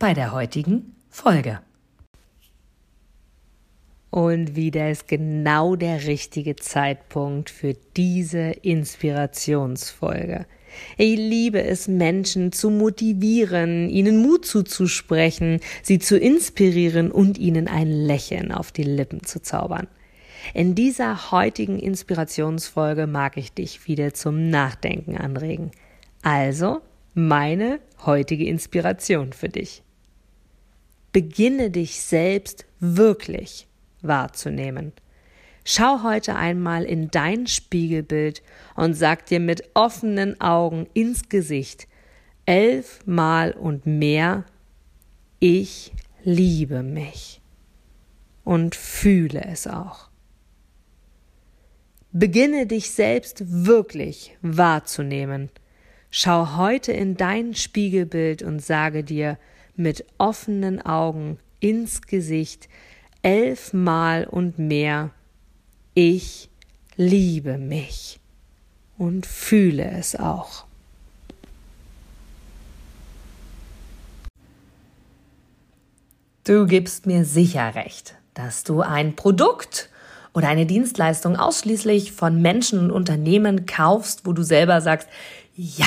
bei der heutigen Folge. Und wieder ist genau der richtige Zeitpunkt für diese Inspirationsfolge. Ich liebe es, Menschen zu motivieren, ihnen Mut zuzusprechen, sie zu inspirieren und ihnen ein Lächeln auf die Lippen zu zaubern. In dieser heutigen Inspirationsfolge mag ich dich wieder zum Nachdenken anregen. Also meine heutige Inspiration für dich. Beginne dich selbst wirklich wahrzunehmen. Schau heute einmal in dein Spiegelbild und sag dir mit offenen Augen ins Gesicht elfmal und mehr Ich liebe mich und fühle es auch. Beginne dich selbst wirklich wahrzunehmen. Schau heute in dein Spiegelbild und sage dir mit offenen Augen ins Gesicht elfmal und mehr Ich liebe mich und fühle es auch. Du gibst mir sicher recht, dass du ein Produkt oder eine Dienstleistung ausschließlich von Menschen und Unternehmen kaufst, wo du selber sagst, ja,